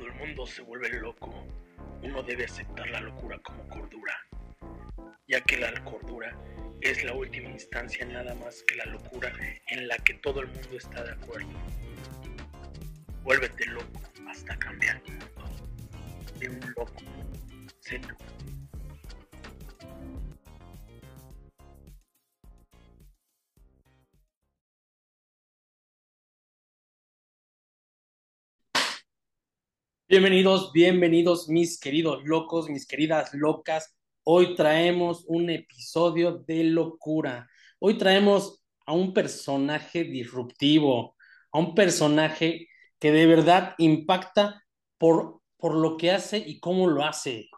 Cuando el mundo se vuelve loco, uno debe aceptar la locura como cordura, ya que la cordura es la última instancia nada más que la locura en la que todo el mundo está de acuerdo. Vuélvete loco hasta cambiar de un loco seco. Bienvenidos, bienvenidos mis queridos locos, mis queridas locas. Hoy traemos un episodio de locura. Hoy traemos a un personaje disruptivo, a un personaje que de verdad impacta por, por lo que hace y cómo lo hace.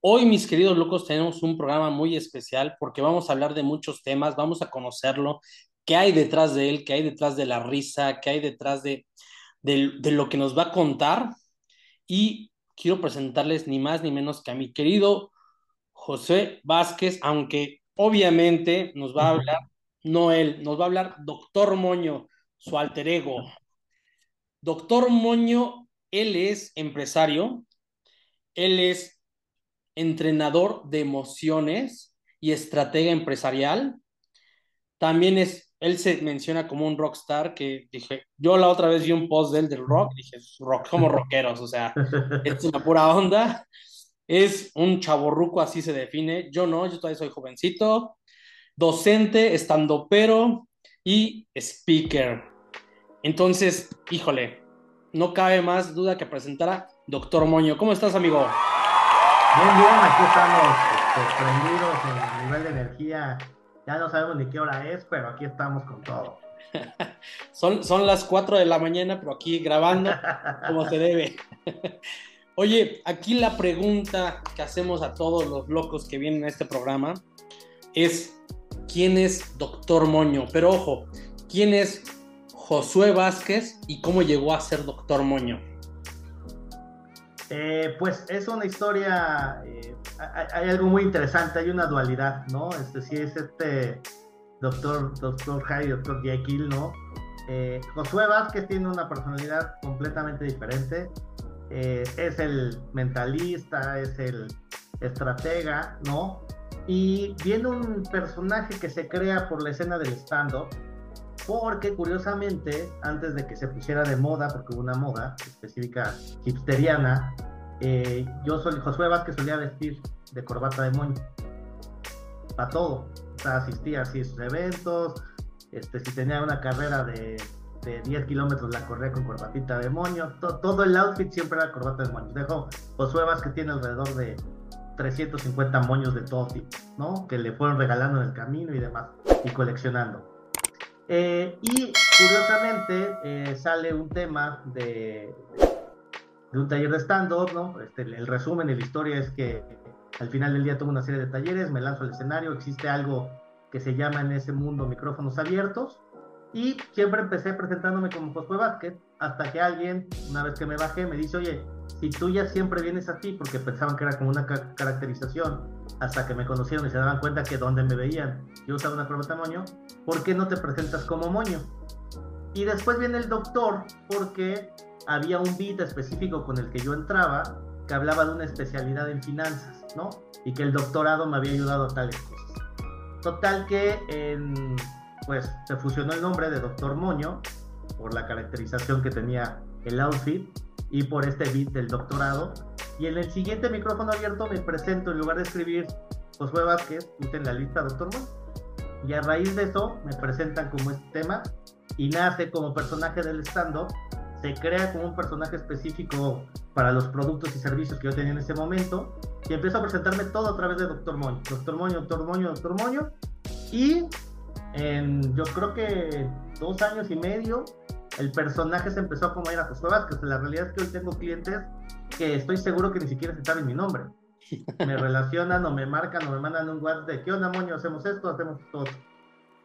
Hoy, mis queridos locos, tenemos un programa muy especial porque vamos a hablar de muchos temas, vamos a conocerlo, qué hay detrás de él, qué hay detrás de la risa, qué hay detrás de, de, de lo que nos va a contar y quiero presentarles ni más ni menos que a mi querido José Vázquez, aunque obviamente nos va a hablar, no él, nos va a hablar Doctor Moño, su alter ego. Doctor Moño, él es empresario, él es entrenador de emociones y estratega empresarial, también es él se menciona como un rockstar que dije, yo la otra vez vi un post de él del rock, dije, rock, como rockeros, o sea, es una pura onda, es un chaborruco, así se define, yo no, yo todavía soy jovencito, docente, estandopero y speaker. Entonces, híjole, no cabe más duda que presentar a Doctor Moño. ¿Cómo estás, amigo? Bien, bien, aquí estamos este, prendidos en el nivel de energía ya no sabemos ni qué hora es, pero aquí estamos con todo. son, son las 4 de la mañana, pero aquí grabando como se debe. Oye, aquí la pregunta que hacemos a todos los locos que vienen a este programa es, ¿quién es Doctor Moño? Pero ojo, ¿quién es Josué Vázquez y cómo llegó a ser Doctor Moño? Eh, pues es una historia, eh, hay, algo muy interesante, hay una dualidad, ¿no? Este sí es este doctor, doctor Harry, doctor Jekyll, ¿no? Eh, Josué Vázquez tiene una personalidad completamente diferente, es el mentalista, es el estratega, ¿no? Y viene un personaje que se crea por la escena del stand-up, porque curiosamente, antes de que se pusiera de moda, porque hubo una moda específica hipsteriana, eh, yo soy Josué Vázquez solía vestir de corbata de moño. Para todo. O sea, asistía así a sus eventos. Este, si tenía una carrera de, de 10 kilómetros, la corría con corbatita de moño. todo el outfit siempre era corbata de moño. Dejo Josué Vázquez tiene alrededor de 350 moños de todo tipo, ¿no? Que le fueron regalando en el camino y demás. Y coleccionando. Eh, y curiosamente eh, sale un tema de, de un taller de stand-up, ¿no? Este, el resumen y la historia es que al final del día tomo una serie de talleres, me lanzo al escenario, existe algo que se llama en ese mundo micrófonos abiertos y siempre empecé presentándome como Josué Vázquez hasta que alguien, una vez que me bajé, me dice, oye, si tú ya siempre vienes así, porque pensaban que era como una caracterización, hasta que me conocieron y se daban cuenta que donde me veían yo usaba una corbata moño, ¿por qué no te presentas como moño? Y después viene el doctor porque había un beat específico con el que yo entraba que hablaba de una especialidad en finanzas, ¿no? Y que el doctorado me había ayudado a tales cosas. Total que pues se fusionó el nombre de Doctor Moño por la caracterización que tenía el outfit y por este beat del doctorado. Y en el siguiente micrófono abierto me presento en lugar de escribir Josué Vázquez, puse en la lista Doctor Moño y a raíz de eso me presentan como este tema y nace como personaje del stand-up, se crea como un personaje específico para los productos y servicios que yo tenía en ese momento. Y empiezo a presentarme todo a través de Doctor Moño, Doctor Moño, Doctor Moño, Doctor Moño. Y en yo creo que dos años y medio el personaje se empezó a comer a Josué Vázquez. La realidad es que hoy tengo clientes que estoy seguro que ni siquiera se saben mi nombre me relacionan o me marcan o me mandan un WhatsApp de qué onda, moño, hacemos esto, hacemos todo.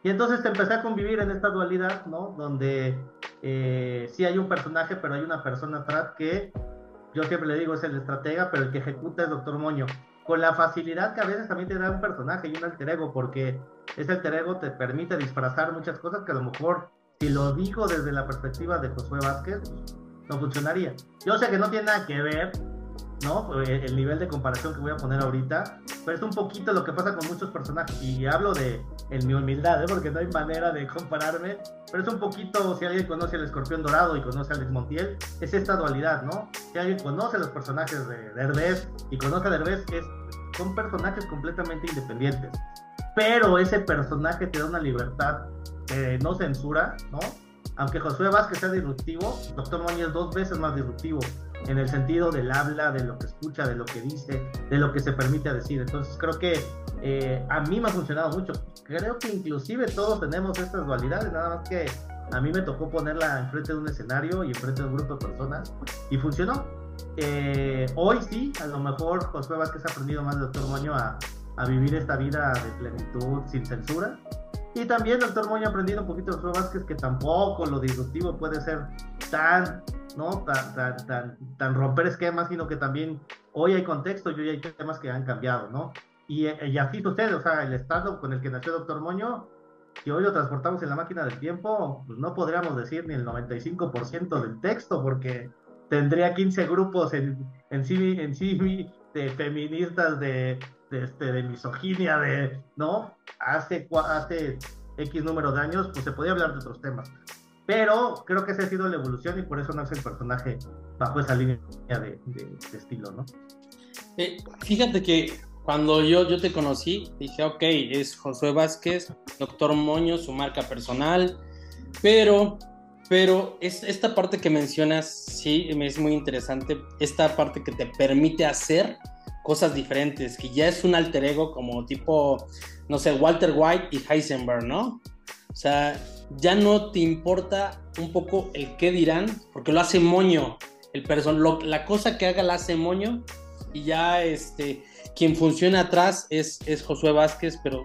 Y entonces te empecé a convivir en esta dualidad, ¿no? Donde eh, sí hay un personaje, pero hay una persona atrás que yo siempre le digo es el estratega, pero el que ejecuta es Doctor Moño. Con la facilidad que a veces también te da un personaje y un alter ego, porque ese alter ego te permite disfrazar muchas cosas que a lo mejor, si lo digo desde la perspectiva de Josué Vázquez, no funcionaría. Yo sé que no tiene nada que ver, ¿no? Eh, el nivel de comparación que voy a poner ahorita, pero es un poquito lo que pasa con muchos personajes. Y hablo de en mi humildad, ¿eh? porque no hay manera de compararme, pero es un poquito, si alguien conoce al escorpión dorado y conoce a Alex Montiel, es esta dualidad, ¿no? Si alguien conoce los personajes de Derbez y conoce a Derbez, es, son personajes completamente independientes. Pero ese personaje te da una libertad que no censura, ¿no? Aunque Josué Vázquez sea disruptivo, Doctor Moño es dos veces más disruptivo en el sentido del habla, de lo que escucha, de lo que dice, de lo que se permite decir. Entonces creo que eh, a mí me ha funcionado mucho. Creo que inclusive todos tenemos estas dualidades, nada más que a mí me tocó ponerla enfrente de un escenario y enfrente de un grupo de personas y funcionó. Eh, hoy sí, a lo mejor Josué Vázquez ha aprendido más de Doctor Moño a vivir esta vida de plenitud sin censura. Y también Doctor Moño ha aprendido un poquito de Josué Vázquez que tampoco lo disruptivo puede ser tan ¿no? Tan, tan, tan, tan, romper esquemas, sino que también hoy hay contexto y hoy hay temas que han cambiado, ¿no? Y, y así sucede, o sea, el estado con el que nació Doctor Moño, si hoy lo transportamos en la máquina del tiempo, pues no podríamos decir ni el 95% del texto, porque tendría 15 grupos en, en sí, en sí de feministas, de, de, este, de misoginia, de, ¿no? Hace, hace X número de años, pues se podía hablar de otros temas. Pero creo que esa ha sido la evolución y por eso nace el personaje bajo esa línea de, estilo, ¿no? Eh, fíjate que cuando yo, yo te conocí, dije, ok, es Josué Vázquez, Doctor Moño, su marca personal, pero, pero es, esta parte que mencionas, sí, es muy interesante, esta parte que te permite hacer cosas diferentes, que ya es un alter ego como tipo, no sé, Walter White y Heisenberg, ¿no? O sea, ya no te importa un poco el qué dirán, porque lo hace moño. El person la cosa que haga la hace moño y ya este, quien funciona atrás es, es Josué Vázquez, pero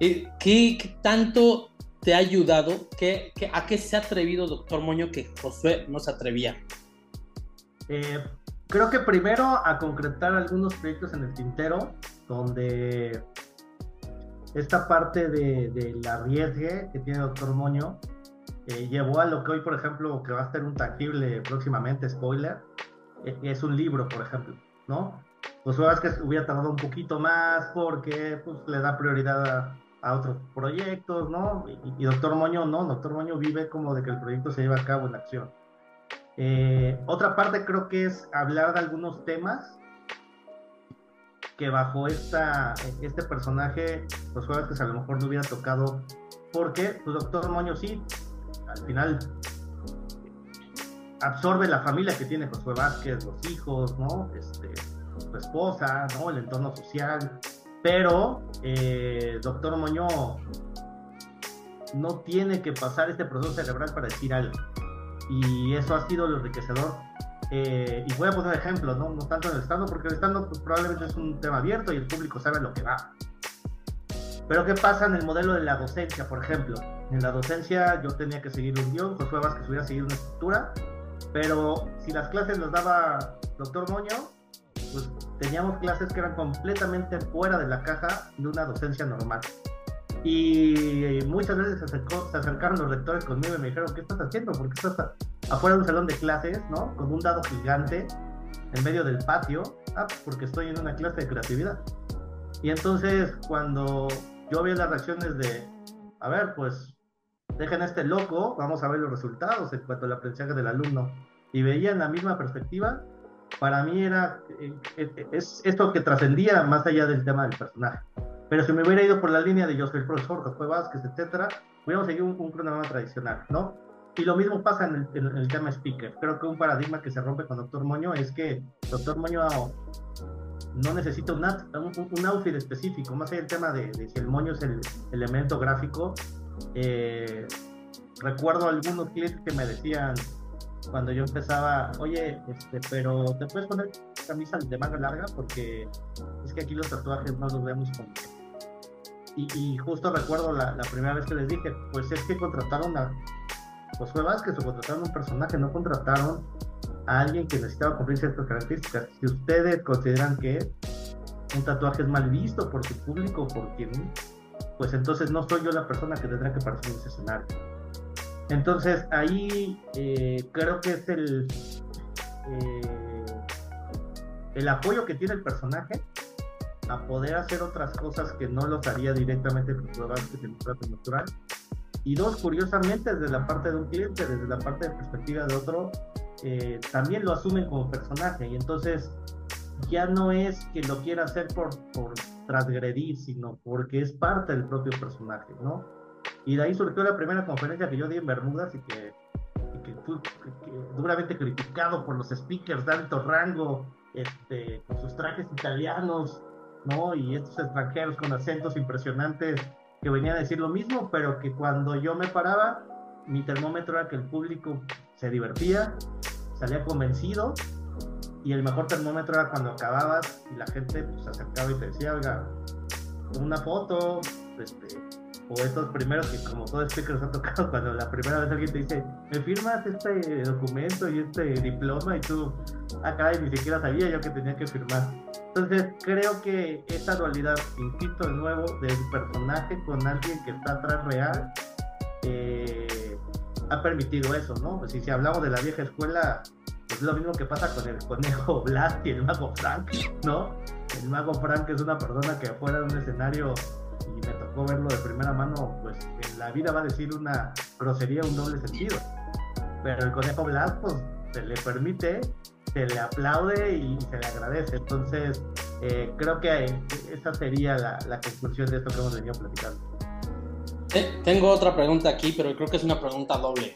eh, ¿qué, tanto te ha ayudado? ¿Qué, a qué se ha atrevido Doctor Moño que Josué no se atrevía? Eh, creo que primero a concretar algunos proyectos en el tintero, donde esta parte de, del arriesgue que tiene Doctor Moño eh, llevó a lo que hoy, por ejemplo, que va a ser un tangible próximamente, spoiler, eh, es un libro, por ejemplo, ¿no? Pues que hubiera tardado un poquito más porque pues, le da prioridad a, otros proyectos, ¿no? Y, Doctor Moño no, Doctor Moño vive como de que el proyecto se lleva a cabo en acción. Eh, otra parte creo que es hablar de algunos temas que bajo esta, este personaje, pues que a lo mejor no hubiera tocado, porque pues doctor Moño sí, al final absorbe la familia que tiene Josué Vázquez, los hijos, ¿no? Este, su esposa, ¿no? El entorno social, pero eh, doctor Moño no tiene que pasar este proceso cerebral para decir algo. Y eso ha sido lo enriquecedor eh, y voy a poner ejemplos, ¿no? no tanto en el estando, porque el pues, probablemente es un tema abierto y el público sabe lo que va. Pero ¿qué pasa en el modelo de la docencia, por ejemplo? En la docencia yo tenía que seguir un guion, Josué Vázquez hubiera seguir una estructura, pero si las clases las daba doctor Moño, pues teníamos clases que eran completamente fuera de la caja de una docencia normal. Y muchas veces se, se acercaron los rectores conmigo y me dijeron, ¿qué estás haciendo? ¿Por qué estás afuera de un salón de clases, ¿no? Con un dado gigante en medio del patio, ah, porque estoy en una clase de creatividad. Y entonces cuando yo vi las reacciones de, a ver, pues dejen a este loco, vamos a ver los resultados en cuanto al aprendizaje del alumno, y veían la misma perspectiva, para mí era, eh, eh, es esto que trascendía más allá del tema del personaje. Pero si me hubiera ido por la línea de yo soy el profesor, José Vázquez, etcétera, hubiéramos seguido un, un cronograma tradicional, ¿no? Y lo mismo pasa en el, tema speaker. Creo que un paradigma que se rompe con Doctor Moño es que Doctor Moño no necesita un, un, outfit específico, más allá del tema de, si el moño es el elemento gráfico. Eh, recuerdo algunos clientes que me decían cuando yo empezaba, oye, este, pero te puedes poner camisa de manga larga porque es que aquí los tatuajes no los vemos como. Y, y justo recuerdo la, primera vez que les dije, pues es que contrataron a pues fue que o contrataron un personaje, no contrataron a alguien que necesitaba cumplir ciertas características. Si ustedes consideran que un tatuaje es mal visto por su público, por quien, pues entonces no soy yo la persona que tendrá que aparecer en ese escenario. Entonces ahí eh, creo que es el, el apoyo que tiene el personaje a poder hacer otras cosas que no los haría directamente con que en trato natural. Y dos, curiosamente, desde la parte de un cliente, desde la parte de perspectiva de otro, eh, también lo asumen como personaje. Y entonces ya no es que lo quiera hacer por, por transgredir, sino porque es parte del propio personaje, ¿no? Y de ahí surgió la primera conferencia que yo di en Bermudas y que, que fui duramente criticado por los speakers de alto rango, este, con sus trajes italianos, ¿no? Y estos extranjeros con acentos impresionantes que venían a decir lo mismo, pero que cuando yo me paraba, mi termómetro era que el público se divertía, salía convencido, y el mejor termómetro era cuando acababas y la gente pues, se acercaba y te decía, oiga, una foto, este, o estos primeros que como todo speaker nos ha tocado, cuando la primera vez alguien te dice, ¿me firmas este documento y este diploma? Y tú, acá ah, ni siquiera sabía yo que tenía que firmar. Entonces creo que esta dualidad, insisto de nuevo, del personaje con alguien que está atrás real, eh, ha permitido eso, ¿no? Pues si, si hablamos de la vieja escuela, es lo mismo que pasa con el conejo Blast y el mago Frank, ¿no? El mago Frank es una persona que afuera de un escenario tocó verlo de primera mano, pues en la vida va a decir una grosería, un doble sentido. Pero el conejo Blas, pues se le permite, se le aplaude y se le agradece. Entonces, eh, creo que esa sería la, la, conclusión de esto que hemos venido platicando. tengo otra pregunta aquí, pero creo que es una pregunta doble.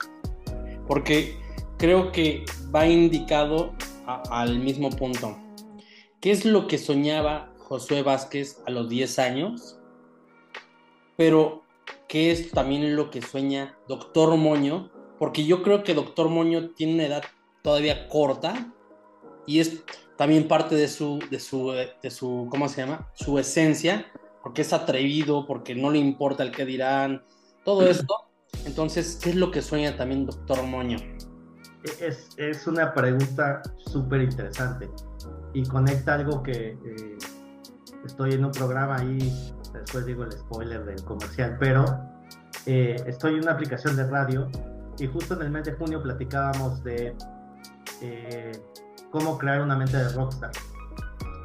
Porque creo que va indicado al mismo punto. ¿Qué es lo que soñaba Josué Vázquez a los 10 años? Pero ¿qué es también lo que sueña Doctor Moño? Porque yo creo que Doctor Moño tiene una edad todavía corta y es también parte de su, de su, de su, ¿cómo se llama? Su esencia, porque es atrevido, porque no le importa el que dirán, todo esto. Entonces, ¿qué es lo que sueña también Doctor Moño? Es, es una pregunta súper interesante y conecta algo que eh, estoy en un programa ahí después digo el spoiler del comercial, pero eh, estoy en una aplicación de radio y justo en el mes de junio platicábamos de eh, cómo crear una mente de rockstar.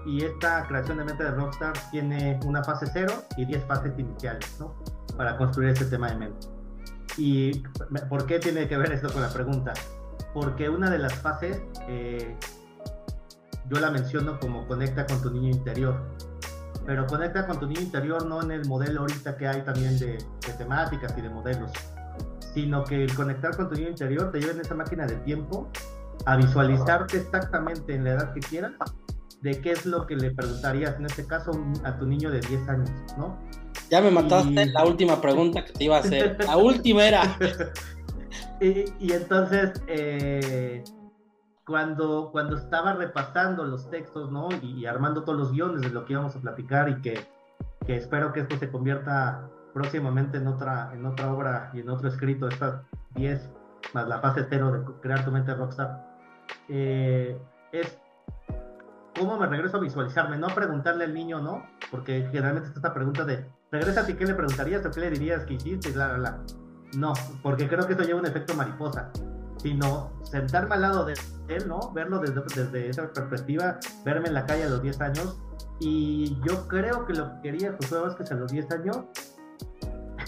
Y esta creación de mente de rockstar tiene una fase cero y 10 fases iniciales, ¿no? Para construir ese tema de mente. ¿Y por qué tiene que ver esto con la pregunta? Porque una de las fases, eh, yo la menciono como conecta con tu niño interior pero conecta con tu niño interior no en el modelo ahorita que hay también de, temáticas y de modelos, sino que el conectar con tu niño interior te lleva en esa máquina de tiempo a visualizarte exactamente en la edad que quieras de qué es lo que le preguntarías, en este caso, a tu niño de 10 años, ¿no? Ya me mataste la última pregunta que te iba a hacer. La última era. y, y, entonces, eh, cuando, cuando estaba repasando los textos, ¿no? Y, armando todos los guiones de lo que íbamos a platicar y que, que, espero que esto se convierta próximamente en otra, en otra obra y en otro escrito, estas 10 más la fase cero de crear tu mente rockstar, eh, es cómo me regreso a visualizarme, no preguntarle al niño, ¿no? Porque generalmente está esta pregunta de, regresa a ti, ¿qué le preguntarías o qué le dirías que hiciste? la No, porque creo que esto lleva un efecto mariposa sino sentarme al lado de él, ¿no? Verlo desde, desde esa perspectiva, verme en la calle a los 10 años. Y yo creo que lo que quería Josué Vázquez a los 10 años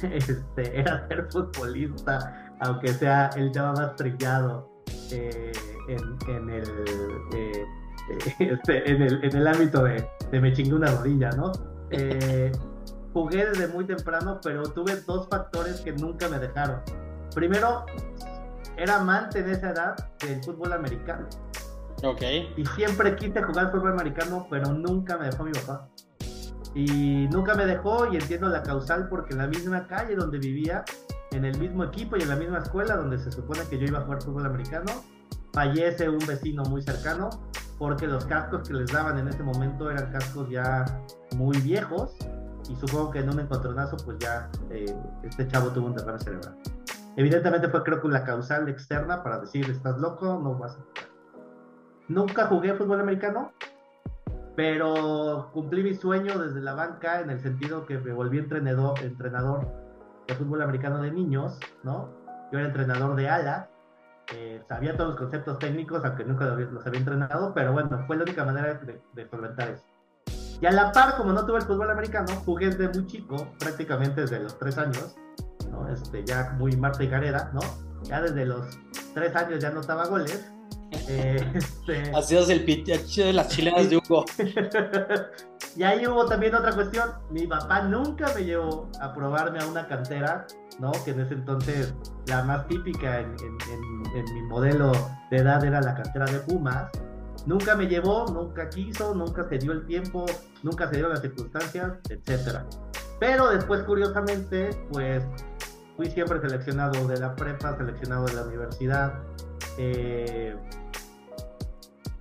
este, era ser futbolista, aunque sea el llama más trillado eh, en, el, eh, este, en, el, en el ámbito de, de me chingué una rodilla, ¿no? Eh, jugué desde muy temprano, pero tuve dos factores que nunca me dejaron. Primero, era amante de esa edad del fútbol americano. Ok. Y siempre quise jugar fútbol americano, pero nunca me dejó mi papá. Y nunca me dejó y entiendo la causal porque en la misma calle donde vivía, en el mismo equipo y en la misma escuela donde se supone que yo iba a jugar fútbol americano, fallece un vecino muy cercano porque los cascos que les daban en ese momento eran cascos ya muy viejos y supongo que en un encontronazo pues ya eh, este chavo tuvo un derrame cerebral. Evidentemente fue creo que la causal externa para decir, estás loco, no vas a jugar. Nunca jugué fútbol americano, pero cumplí mi sueño desde la banca en el sentido que me volví entrenador, entrenador de fútbol americano de niños, ¿no? yo era entrenador de alas, eh, sabía todos los conceptos técnicos, aunque nunca los había entrenado, pero bueno, fue la única manera de, de solventar eso. Y a la par, como no tuve el fútbol americano, jugué desde muy chico, prácticamente desde los tres años, ¿no? Este, ya muy Marta y Gareda, ¿no? Ya desde los tres años ya anotaba goles. Eh, este... Hacías el pitache de las chilenas de Hugo. y ahí hubo también otra cuestión. Mi papá nunca me llevó a probarme a una cantera, ¿no? Que en ese entonces la más típica en, en, en mi modelo de edad era la cantera de Pumas nunca me llevó, nunca quiso, nunca se dio el tiempo, nunca se dieron las circunstancias, etcétera. Pero después, curiosamente, pues fui siempre seleccionado de la prepa, seleccionado de la universidad. Eh,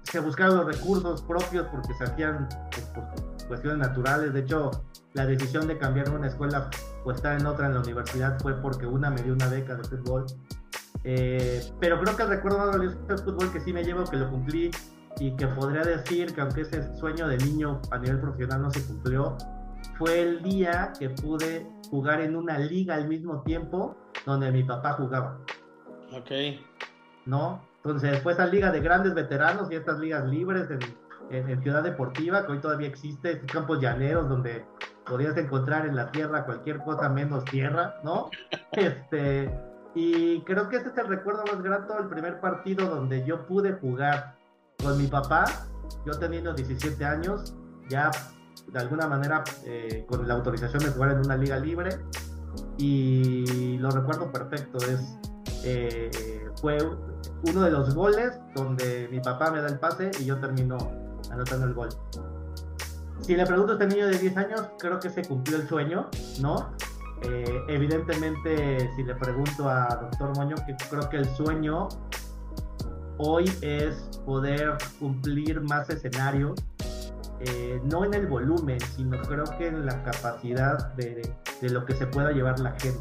se buscaron los recursos propios porque se hacían pues, cuestiones naturales. De hecho, la decisión de cambiar una escuela o estar en otra en la universidad fue porque una me dio una beca de fútbol. Eh, pero creo que el recuerdo más valioso del fútbol que sí me llevo, que lo cumplí y que podría decir que aunque ese sueño de niño a nivel profesional no se cumplió, fue el día que pude jugar en una liga al mismo tiempo donde mi papá jugaba. Ok. ¿No? Entonces fue esa liga de grandes veteranos y estas ligas libres en, en, Ciudad Deportiva, que hoy todavía existe, campos llaneros donde podías encontrar en la tierra cualquier cosa menos tierra, ¿no? Este, y creo que ese es el recuerdo más grato, el primer partido donde yo pude jugar con mi papá, yo teniendo 17 años, ya de alguna manera eh, con la autorización de jugar en una liga libre y lo recuerdo perfecto, es, eh, fue uno de los goles donde mi papá me da el pase y yo termino anotando el gol. Si le pregunto a este niño de 10 años, creo que se cumplió el sueño, ¿no? Eh, evidentemente, si le pregunto a doctor Moño, que creo que el sueño hoy es poder cumplir más escenarios, eh, no en el volumen, sino creo que en la capacidad de, de lo que se pueda llevar la gente.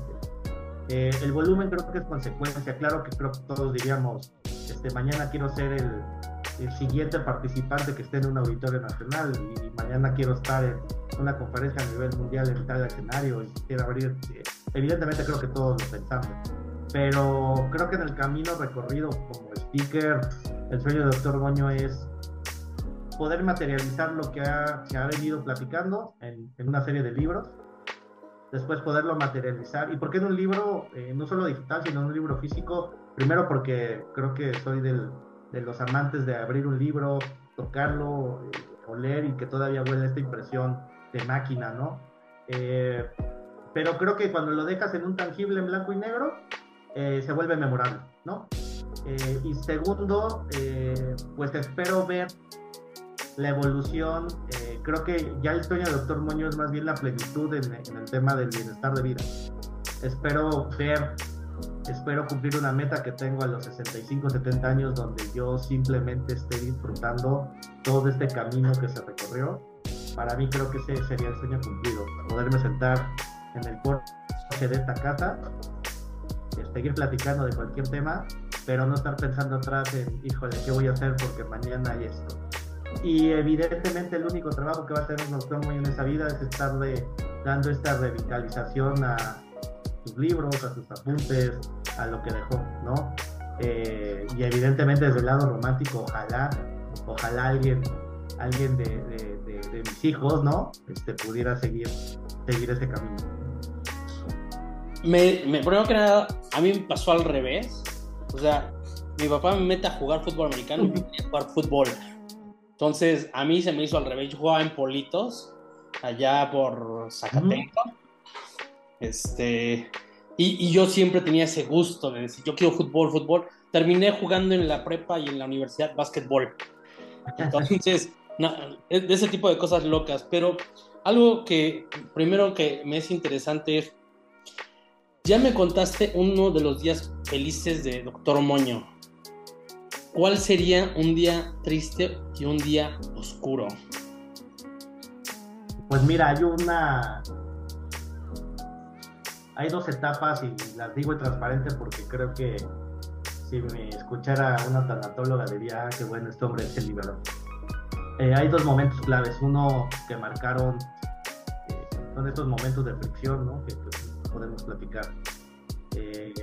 Eh, el volumen creo que es consecuencia, claro que creo que todos diríamos, este, mañana quiero ser el, el siguiente participante que esté en un auditorio nacional y, mañana quiero estar en una conferencia a nivel mundial en tal escenario y quiero abrir, eh, evidentemente creo que todos lo pensamos pero creo que en el camino recorrido como speaker, el sueño del doctor Goño es poder materializar lo que ha, ha venido platicando en, en, una serie de libros, después poderlo materializar, y por qué en un libro, eh, no solo digital, sino en un libro físico, primero porque creo que soy del, de los amantes de abrir un libro, tocarlo, eh, oler y que todavía huele esta impresión de máquina, ¿no? Eh, pero creo que cuando lo dejas en un tangible en blanco y negro, eh, se vuelve memorable, ¿no? Eh, y segundo, eh, pues espero ver la evolución. creo que ya el sueño del doctor Moño es más bien la plenitud en, en, el tema del bienestar de vida. Espero ver, espero cumplir una meta que tengo a los 65, 70 años, donde yo simplemente esté disfrutando todo este camino que se recorrió. Para mí creo que ese sería el sueño cumplido, poderme sentar en el porche de esta casa seguir platicando de cualquier tema, pero no estar pensando atrás en, híjole, ¿qué voy a hacer porque mañana hay esto? Y evidentemente el único trabajo que va a tener doctor muy en esa vida es estarle dando esta revitalización a sus libros, a sus apuntes, a lo que dejó, ¿no? Eh, y evidentemente desde el lado romántico, ojalá, ojalá alguien, alguien de, de, de, mis hijos, ¿no? Este, pudiera seguir, seguir ese camino. Me, me, primero que nada, a mí me pasó al revés. O sea, mi papá me mete a jugar fútbol americano y me a jugar fútbol. Entonces, a mí se me hizo al revés. Yo jugaba en Politos, allá por Zacatenco. Este, y, y, yo siempre tenía ese gusto de decir, yo quiero fútbol, fútbol. Terminé jugando en la prepa y en la universidad básquetbol. Entonces, no, de ese tipo de cosas locas. Pero algo que primero que me es interesante es ya me contaste uno de los días felices de Doctor Moño. ¿Cuál sería un día triste y un día oscuro? Pues mira, hay una. Hay dos etapas y las digo transparente porque creo que si me escuchara una tanatóloga diría, ah, qué bueno, este hombre se liberó. Eh, hay dos momentos claves. Uno que marcaron, eh, son estos momentos de fricción, ¿no? Que, que podemos platicar. Eh,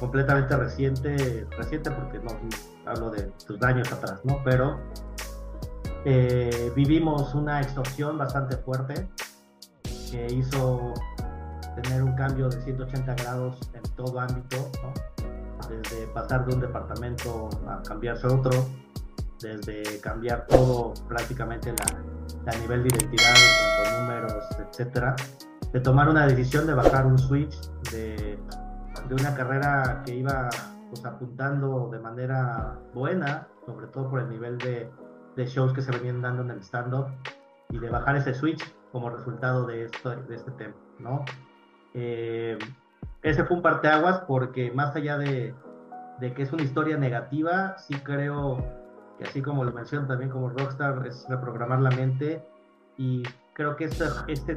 completamente reciente, reciente porque no hablo de sus años atrás, ¿no? Pero eh, vivimos una extorsión bastante fuerte que hizo tener un cambio de 180 grados en todo ámbito, ¿no? desde pasar de un departamento a cambiarse a otro, desde cambiar todo prácticamente la, nivel de identidad, de números, etcétera, de tomar una decisión de bajar un switch de, de una carrera que iba pues, apuntando de manera buena, sobre todo por el nivel de, de shows que se venían dando en el stand-up, y de bajar ese switch como resultado de, esto, de este tema, ¿no? Eh, ese fue un parteaguas porque más allá de, de, que es una historia negativa, sí creo que así como lo menciono también como Rockstar, es reprogramar la mente y creo que este, este,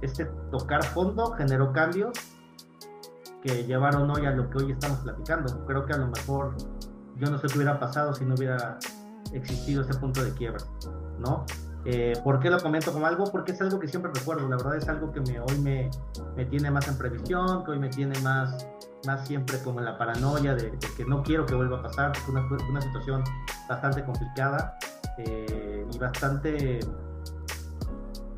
este tocar fondo generó cambios que llevaron hoy a lo que hoy estamos platicando. Creo que a lo mejor yo no sé qué hubiera pasado si no hubiera existido ese punto de quiebra, ¿no? Eh, ¿Por qué lo comento como algo? Porque es algo que siempre recuerdo, la verdad es algo que me, hoy me, me tiene más en previsión, que hoy me tiene más, más siempre como en la paranoia de, que no quiero que vuelva a pasar, es una, una situación bastante complicada eh, y bastante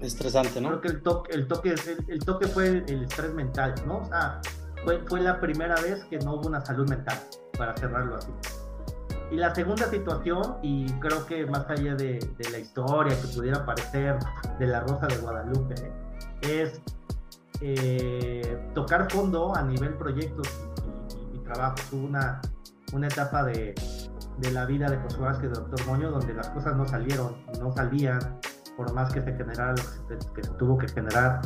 estresante, ¿no? Creo que el toque, el toque, el, toque fue el, estrés mental, ¿no? O sea, fue, fue la primera vez que no hubo una salud mental, para cerrarlo así. Y la segunda situación, y creo que más allá de, la historia que pudiera parecer de la Rosa de Guadalupe, es eh, tocar fondo a nivel proyectos y, trabajo. Hubo una, una etapa de, la vida de José Vázquez de Doctor Moño donde las cosas no salieron, no salían, por más que se generara lo que se, tuvo que generar.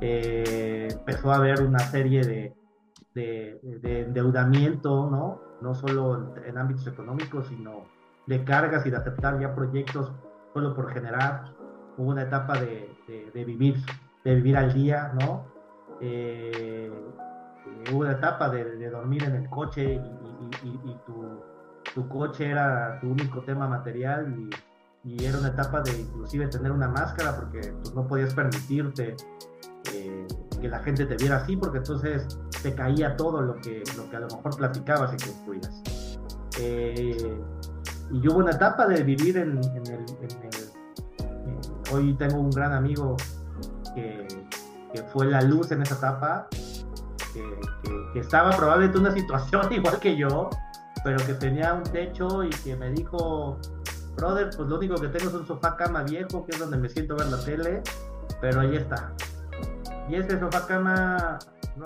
Eh, empezó a haber una serie de, de endeudamiento, ¿no? no solo en, ámbitos económicos, sino de cargas y de aceptar ya proyectos solo por generar. Una etapa de, de, vivir, de vivir al día, ¿no? Eh, hubo una etapa de, dormir en el coche y, y, tu, tu, coche era tu único tema material y, era una etapa de inclusive tener una máscara porque pues, no podías permitirte eh, que la gente te viera así, porque entonces te caía todo lo que, lo que a lo mejor platicabas y construías. Eh, y hubo una etapa de vivir en, el... hoy tengo un gran amigo que, que, fue la luz en esa etapa, que, que, estaba probablemente en una situación igual que yo, pero que tenía un techo y que me dijo, brother, pues lo único que tengo es un sofá cama viejo, que es donde me siento ver la tele, pero ahí está. Y ese sofá cama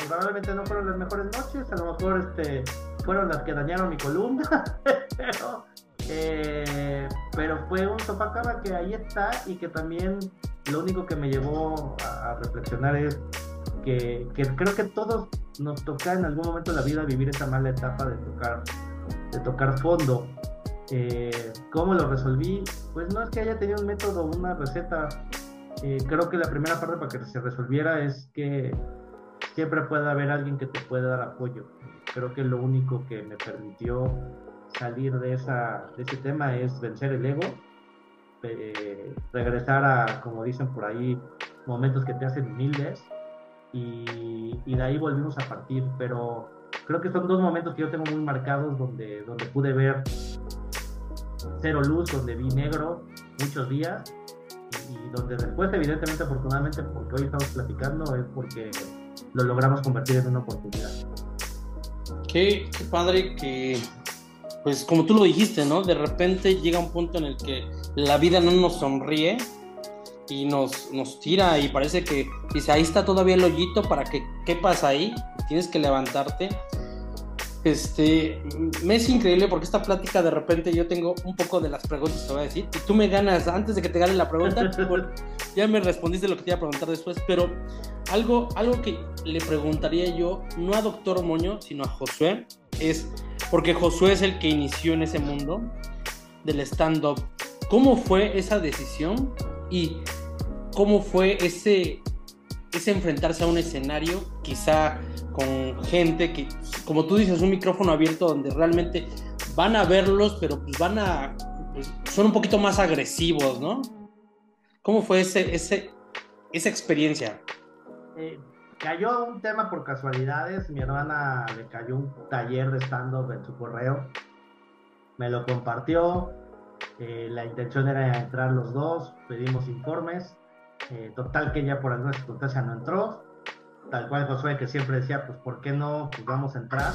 probablemente no fueron las mejores noches, a lo mejor este, fueron las que dañaron mi columna, pero, eh, pero fue un sofá cama que ahí está y que también lo único que me llevó a, reflexionar es que, creo que todos nos toca en algún momento de la vida vivir esa mala etapa de tocar, de tocar fondo. Eh, ¿Cómo lo resolví? Pues no es que haya tenido un método, una receta eh, creo que la primera parte para que se resolviera es que siempre puede haber alguien que te pueda dar apoyo. Creo que lo único que me permitió salir de, esa, de ese tema es vencer el ego, eh, regresar a, como dicen por ahí, momentos que te hacen humildes y, y, de ahí volvimos a partir. Pero creo que son dos momentos que yo tengo muy marcados donde, donde pude ver cero luz, donde vi negro muchos días y donde después, evidentemente, afortunadamente, porque hoy estamos platicando, es porque lo logramos convertir en una oportunidad. Qué, qué padre que, pues como tú lo dijiste, ¿no? De repente llega un punto en el que la vida no nos sonríe y nos, nos tira y parece que dice, ahí está todavía el hoyito para que quepas ahí, tienes que levantarte este, me es increíble porque esta plática de repente yo tengo un poco de las preguntas que voy a decir y tú me ganas antes de que te gane la pregunta. ya me respondiste lo que te iba a preguntar después, pero algo, algo que le preguntaría yo, no a Doctor Moño, sino a Josué, es porque Josué es el que inició en ese mundo del stand-up. ¿Cómo fue esa decisión y cómo fue ese, ese enfrentarse a un escenario, quizá con gente que, como tú dices, un micrófono abierto donde realmente van a verlos, pero pues van a, pues, son un poquito más agresivos, ¿no? ¿Cómo fue ese, ese, esa experiencia? Eh, cayó un tema por casualidades. Mi hermana le cayó un taller de stand-up en su correo. Me lo compartió. Eh, la intención era entrar los dos. Pedimos informes. Eh, total que ella por alguna circunstancia no entró. Tal cual Josué que siempre decía, pues ¿por qué no? Pues vamos a entrar.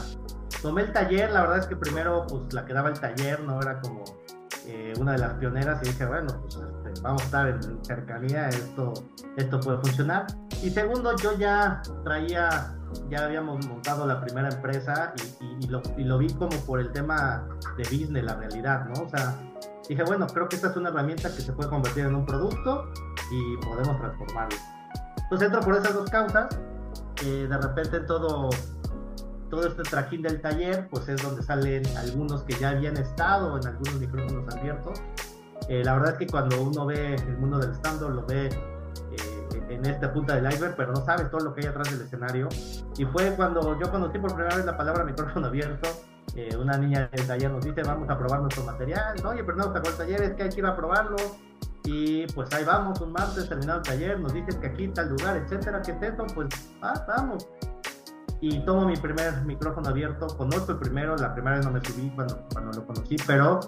Tomé el taller, la verdad es que primero pues la que daba el taller no era como eh, una de las pioneras y dije, bueno, pues este, vamos a estar en cercanía, esto, esto puede funcionar. Y segundo, yo ya traía, ya habíamos montado la primera empresa y, lo, y lo vi como por el tema de business, la realidad, ¿no? O sea, dije, bueno, creo que esta es una herramienta que se puede convertir en un producto y podemos transformarlo. Entonces entro por esas dos causas. Eh, de repente todo todo este tracking del taller, pues es donde salen algunos que ya habían estado en algunos micrófonos abiertos. Eh, la verdad es que cuando uno ve el mundo del stand lo ve eh, en esta punta del iceberg, pero no sabes todo lo que hay atrás del escenario. Y fue cuando yo conocí por primera vez la palabra micrófono abierto. Eh, una niña del taller nos dice, vamos a probar nuestro material. Oye, pero no, sacó el taller, es que hay que ir a probarlo. Y pues ahí vamos, un martes terminado el taller, nos dices que aquí tal lugar, etcétera, ¿qué es eso? Pues ah, vamos y tomo mi primer micrófono abierto, conozco el primero, la primera vez no me subí cuando, cuando lo conocí, pero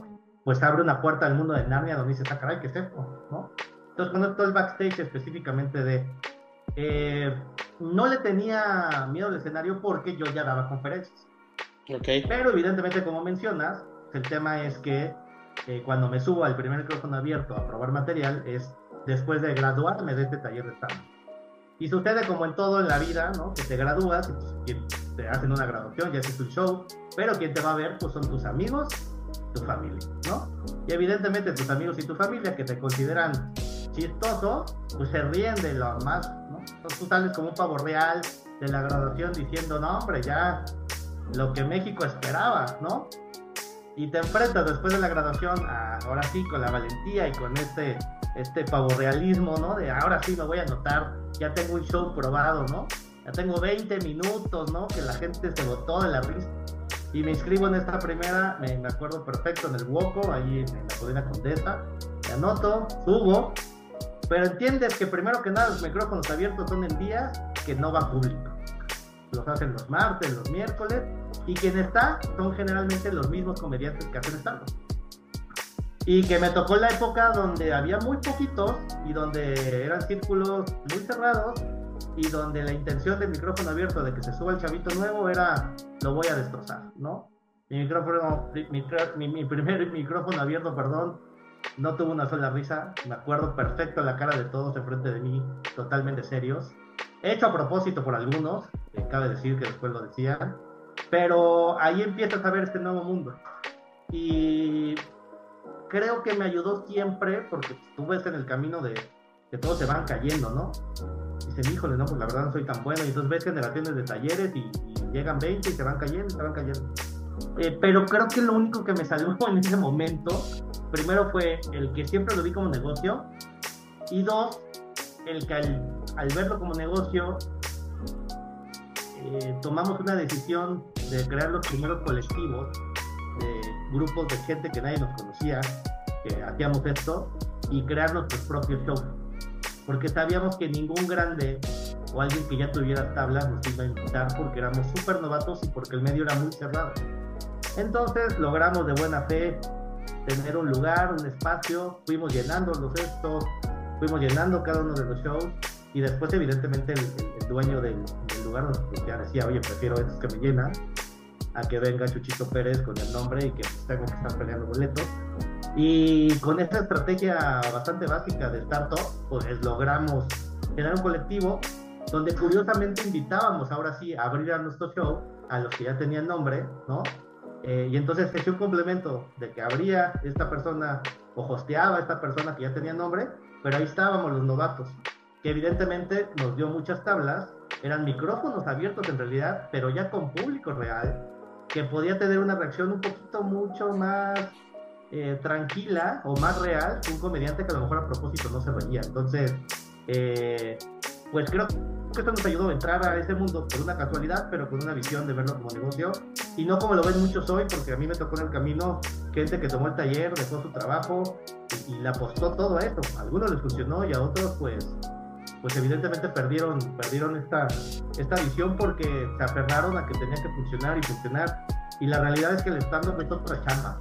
pues abre una puerta al mundo de Narnia donde dices, ah, caray, ¿qué es esto? ¿no? Entonces conozco el backstage específicamente de... Eh, no le tenía miedo al escenario porque yo ya daba conferencias. Okay. Pero evidentemente, como mencionas, el tema es que eh, cuando me subo al primer micrófono abierto a probar material es después de graduarme de este taller de stand y sucede como en todo en la vida, ¿no? Que te gradúas, y te hacen una graduación, ya haces un show, pero quien te va a ver, pues son tus amigos, tu familia, ¿no? Y evidentemente tus amigos y tu familia que te consideran chistoso, pues se ríen de lo más, ¿no? Entonces tú sales como un pavo real de la graduación diciendo, no, hombre, ya lo que México esperaba, ¿no? Y te enfrentas después de la graduación, ahora sí, con la valentía y con este, este pavo realismo, ¿no? De ahora sí me voy a notar ya tengo un show probado, ¿no? Ya tengo 20 minutos, ¿no? Que la gente se botó de la risa. Y me inscribo en esta primera, me, acuerdo perfecto, en el Woco, ahí en, la Colina Condesa. Me anoto, subo. Pero entiendes que primero que nada los micrófonos abiertos son en días que no va público. Los hacen los martes, los miércoles. Y quien está son generalmente los mismos comediantes que hacen stand y que me tocó la época donde había muy poquitos y donde eran círculos muy cerrados y donde la intención del micrófono abierto de que se suba el chavito nuevo era lo voy a destrozar, ¿no? Mi micrófono, mi, mi, primer micrófono abierto, perdón, no tuvo una sola risa. Me acuerdo perfecto la cara de todos enfrente de mí, totalmente serios. Hecho a propósito por algunos, cabe decir que después lo decían. Pero ahí empiezas a ver este nuevo mundo. Y creo que me ayudó siempre, porque tú ves en el camino de que todos se van cayendo, ¿no? Dicen, híjole, no, pues la verdad no soy tan bueno. Y entonces ves generaciones de talleres y, llegan 20 y se van cayendo y se van cayendo. Eh, pero creo que lo único que me salió en ese momento, primero fue el que siempre lo vi como negocio, y dos, el que al, verlo como negocio, eh, tomamos una decisión de crear los primeros colectivos de grupos de gente que nadie nos conocía, que hacíamos esto, y crear nuestros propios shows. Porque sabíamos que ningún grande o alguien que ya tuviera tablas nos iba a invitar porque éramos súper novatos y porque el medio era muy cerrado. Entonces logramos de buena fe tener un lugar, un espacio, fuimos llenando los estos, fuimos llenando cada uno de los shows y después evidentemente el, dueño del, lugar nos decía, oye, prefiero estos que me llenan a que venga Chuchito Pérez con el nombre y que tengo que estar peleando boletos. Y con esta estrategia bastante básica de startup, pues logramos generar un colectivo donde curiosamente invitábamos ahora sí a abrir a nuestro show a los que ya tenían nombre, ¿no? Eh, y entonces se un complemento de que abría esta persona o hosteaba a esta persona que ya tenía nombre, pero ahí estábamos los novatos, que evidentemente nos dio muchas tablas, eran micrófonos abiertos en realidad, pero ya con público real, que podía tener una reacción un poquito mucho más eh, tranquila o más real que un comediante que a lo mejor a propósito no se reía. Entonces, eh, pues creo que esto nos ayudó a entrar a ese mundo por una casualidad, pero con una visión de verlo como negocio y no como lo ven muchos hoy, porque a mí me tocó en el camino gente que tomó el taller, dejó su trabajo y, le apostó todo a esto. A algunos les funcionó y a otros pues pues evidentemente perdieron, perdieron esta, esta visión porque se aferraron a que tenía que funcionar y funcionar. Y la realidad es que el stand-up es otra chamba.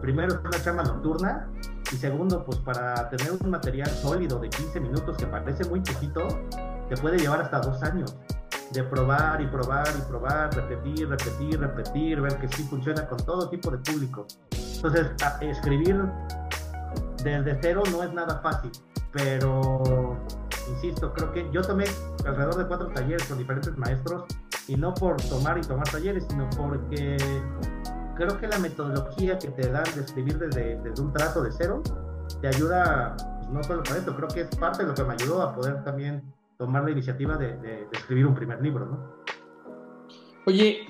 Primero es una chamba nocturna y segundo, pues para tener un material sólido de 15 minutos que parece muy poquito, te puede llevar hasta dos años de probar y probar y probar, repetir, repetir, repetir, ver que sí funciona con todo tipo de público. Entonces, escribir desde cero no es nada fácil, pero insisto, creo que yo tomé alrededor de cuatro talleres con diferentes maestros y no por tomar y tomar talleres, sino porque creo que la metodología que te dan de escribir desde, desde un trazo de cero te ayuda, pues, no solo para esto, creo que es parte de lo que me ayudó a poder también tomar la iniciativa de, escribir un primer libro, ¿no? Oye,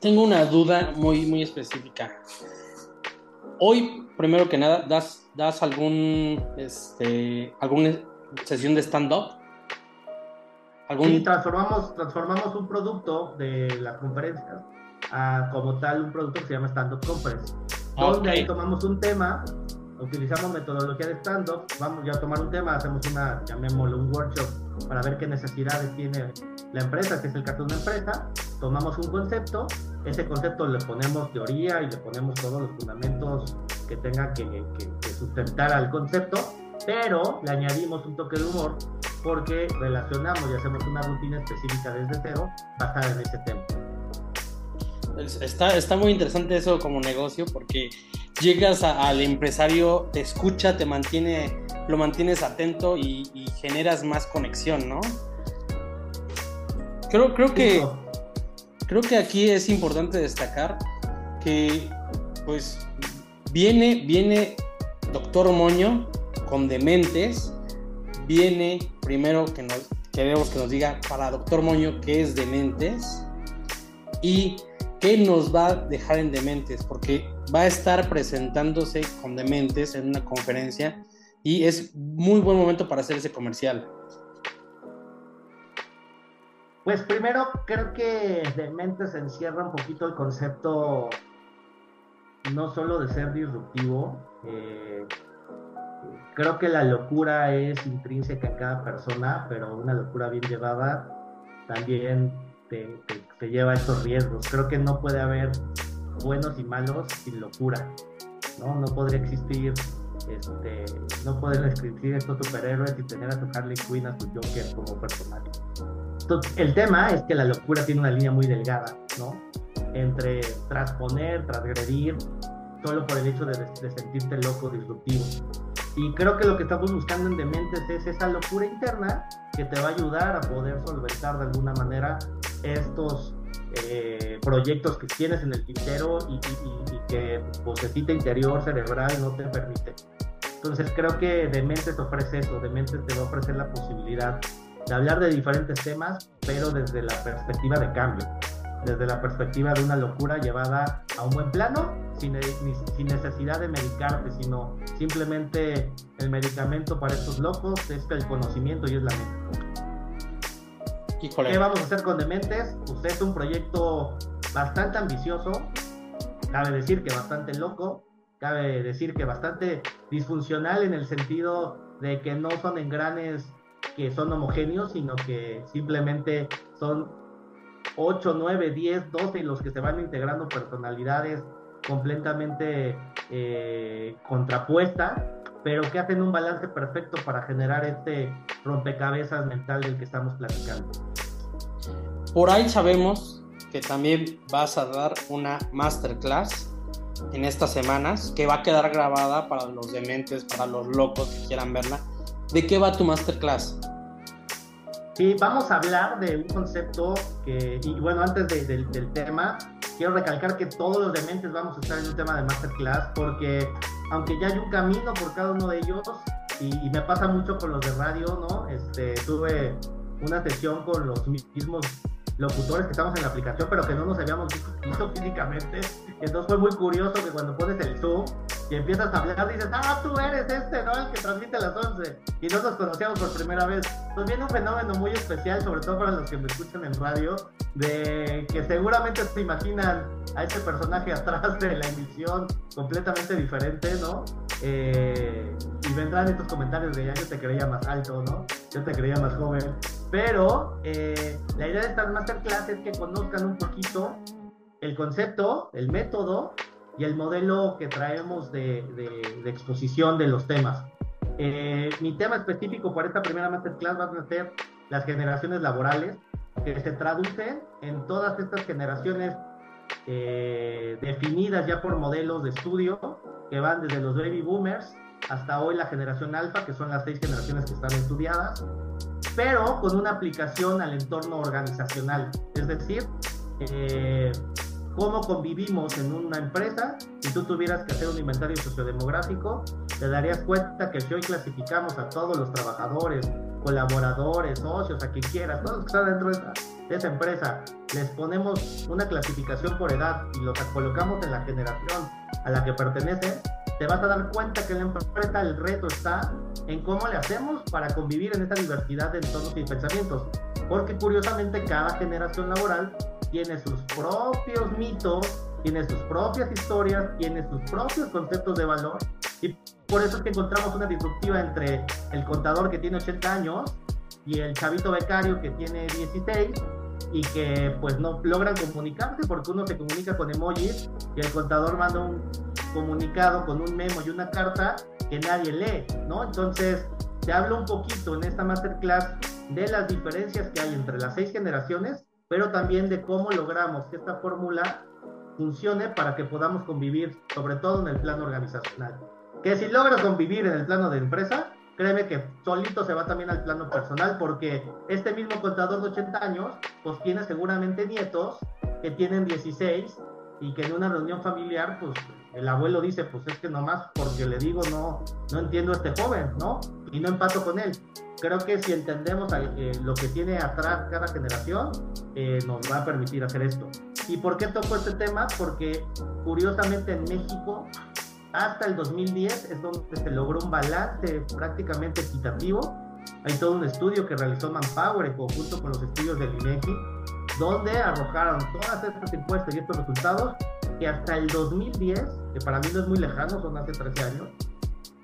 tengo una duda muy, muy específica. Hoy, primero que nada, ¿das, das algún, este, alguna sesión de stand-up? ¿Algún... Sí, transformamos, transformamos un producto de la conferencia a como tal un producto que se llama Stand Up Conference. Donde ahí tomamos un tema utilizamos metodología de stand-up, vamos ya a tomar un tema, hacemos una, llamémoslo un workshop para ver qué necesidades tiene la empresa, que es el caso de una empresa, tomamos un concepto, ese concepto le ponemos teoría y le ponemos todos los fundamentos que tenga que, que, sustentar al concepto, pero le añadimos un toque de humor porque relacionamos y hacemos una rutina específica desde cero basada en ese tema. Está, está muy interesante eso como negocio porque llegas al empresario, te escucha, te mantiene, lo mantienes atento y, generas más conexión, ¿no? Creo, creo que creo que aquí es importante destacar que pues viene, viene Doctor Moño con dementes, viene primero que nos queremos que nos diga para Doctor Moño qué es dementes y qué nos va a dejar en dementes, porque va a estar presentándose con dementes en una conferencia y es muy buen momento para hacer ese comercial. Pues primero creo que Dementes encierra un poquito el concepto no solo de ser disruptivo, eh, creo que la locura es intrínseca en cada persona, pero una locura bien llevada también te, lleva a estos riesgos. Creo que no puede haber buenos y malos sin locura, ¿no? No podría existir, este, no pueden existir estos superhéroes y tener a tu Harley Quinn, a tu Joker como personaje. el tema es que la locura tiene una línea muy delgada, ¿no? Entre transponer, transgredir, solo por el hecho de, de sentirte loco, disruptivo. Y creo que lo que estamos buscando en Dementes es esa locura interna que te va a ayudar a poder solventar de alguna manera estos eh, proyectos que tienes en el tintero y, que tu vocecita interior cerebral no te permite. Entonces creo que Dementes te ofrece eso, Dementes te va a ofrecer la posibilidad de hablar de diferentes temas, pero desde la perspectiva de cambio, desde la perspectiva de una locura llevada a un buen plano, sin, sin necesidad de medicarte, sino simplemente el medicamento para estos locos es el conocimiento y es la mente. ¿Qué vamos a hacer con Dementes? Pues es un proyecto bastante ambicioso, cabe decir que bastante loco, cabe decir que bastante disfuncional en el sentido de que no son engranes que son homogéneos, sino que simplemente son 8, 9, 10, 12 los que se van integrando personalidades completamente eh, contrapuestas, pero que hacen un balance perfecto para generar este rompecabezas mental del que estamos platicando. Por ahí sabemos que también vas a dar una masterclass en estas semanas que va a quedar grabada para los dementes, para los locos que quieran verla. ¿De qué va tu masterclass? Sí, vamos a hablar de un concepto que, y bueno, antes del tema, quiero recalcar que todos los dementes vamos a estar en un tema de masterclass porque aunque ya hay un camino por cada uno de ellos, y, y me pasa mucho con los de radio, ¿no? Este, tuve una sesión con los mismos locutores que estamos en la aplicación, pero que no nos habíamos visto físicamente. Entonces fue muy curioso que cuando pones el Zoom y empiezas a hablar, dices, ah, tú eres este, ¿no? El que transmite a las 11. Y no nos conocíamos por primera vez. Entonces viene un fenómeno muy especial, sobre todo para los que me escuchan en radio, de que seguramente se imaginan a este personaje atrás de la emisión completamente diferente, ¿no? Eh, y vendrán estos comentarios de ya yo te creía más alto, ¿no? Yo te creía más joven. Pero eh, la idea de estas masterclass es que conozcan un poquito el concepto, el método y el modelo que traemos de, de, exposición de los temas. Eh, mi tema específico para esta primera masterclass va a ser las generaciones laborales, que se traducen en todas estas generaciones eh, definidas ya por modelos de estudio, que van desde los baby boomers hasta hoy la generación alfa, que son las seis generaciones que están estudiadas, pero con una aplicación al entorno organizacional. Es decir, eh, cómo convivimos en una empresa. Si tú tuvieras que hacer un inventario sociodemográfico, te darías cuenta que si hoy clasificamos a todos los trabajadores, colaboradores, socios, a quien quieras, todos los que están dentro de esa, empresa, les ponemos una clasificación por edad y los colocamos en la generación a la que pertenece, te vas a dar cuenta que en la empresa el reto está en cómo le hacemos para convivir en esta diversidad de entornos y pensamientos. Porque curiosamente cada generación laboral tiene sus propios mitos, tiene sus propias historias, tiene sus propios conceptos de valor y por eso es que encontramos una disruptiva entre el contador que tiene 80 años y el chavito becario que tiene 16 y que pues no logran comunicarse porque uno se comunica con emojis y el contador manda un comunicado con un memo y una carta que nadie lee, ¿no? Entonces, te hablo un poquito en esta masterclass de las diferencias que hay entre las seis generaciones pero también de cómo logramos que esta fórmula funcione para que podamos convivir, sobre todo en el plano organizacional. Que si logras convivir en el plano de empresa, créeme que solito se va también al plano personal, porque este mismo contador de 80 años, pues tiene seguramente nietos que tienen 16 y que en una reunión familiar, pues el abuelo dice, pues es que nomás porque le digo no, no entiendo a este joven, ¿no? Y no empato con él creo que si entendemos eh, lo que tiene atrás cada generación, eh, nos va a permitir hacer esto. ¿Y por qué toco este tema? Porque curiosamente en México, hasta el 2010 es donde se logró un balance prácticamente equitativo. Hay todo un estudio que realizó Manpower en conjunto con los estudios del INEGI, donde arrojaron todas estas encuestas y estos resultados que hasta el 2010, que para mí no es muy lejano, son hace 13 años,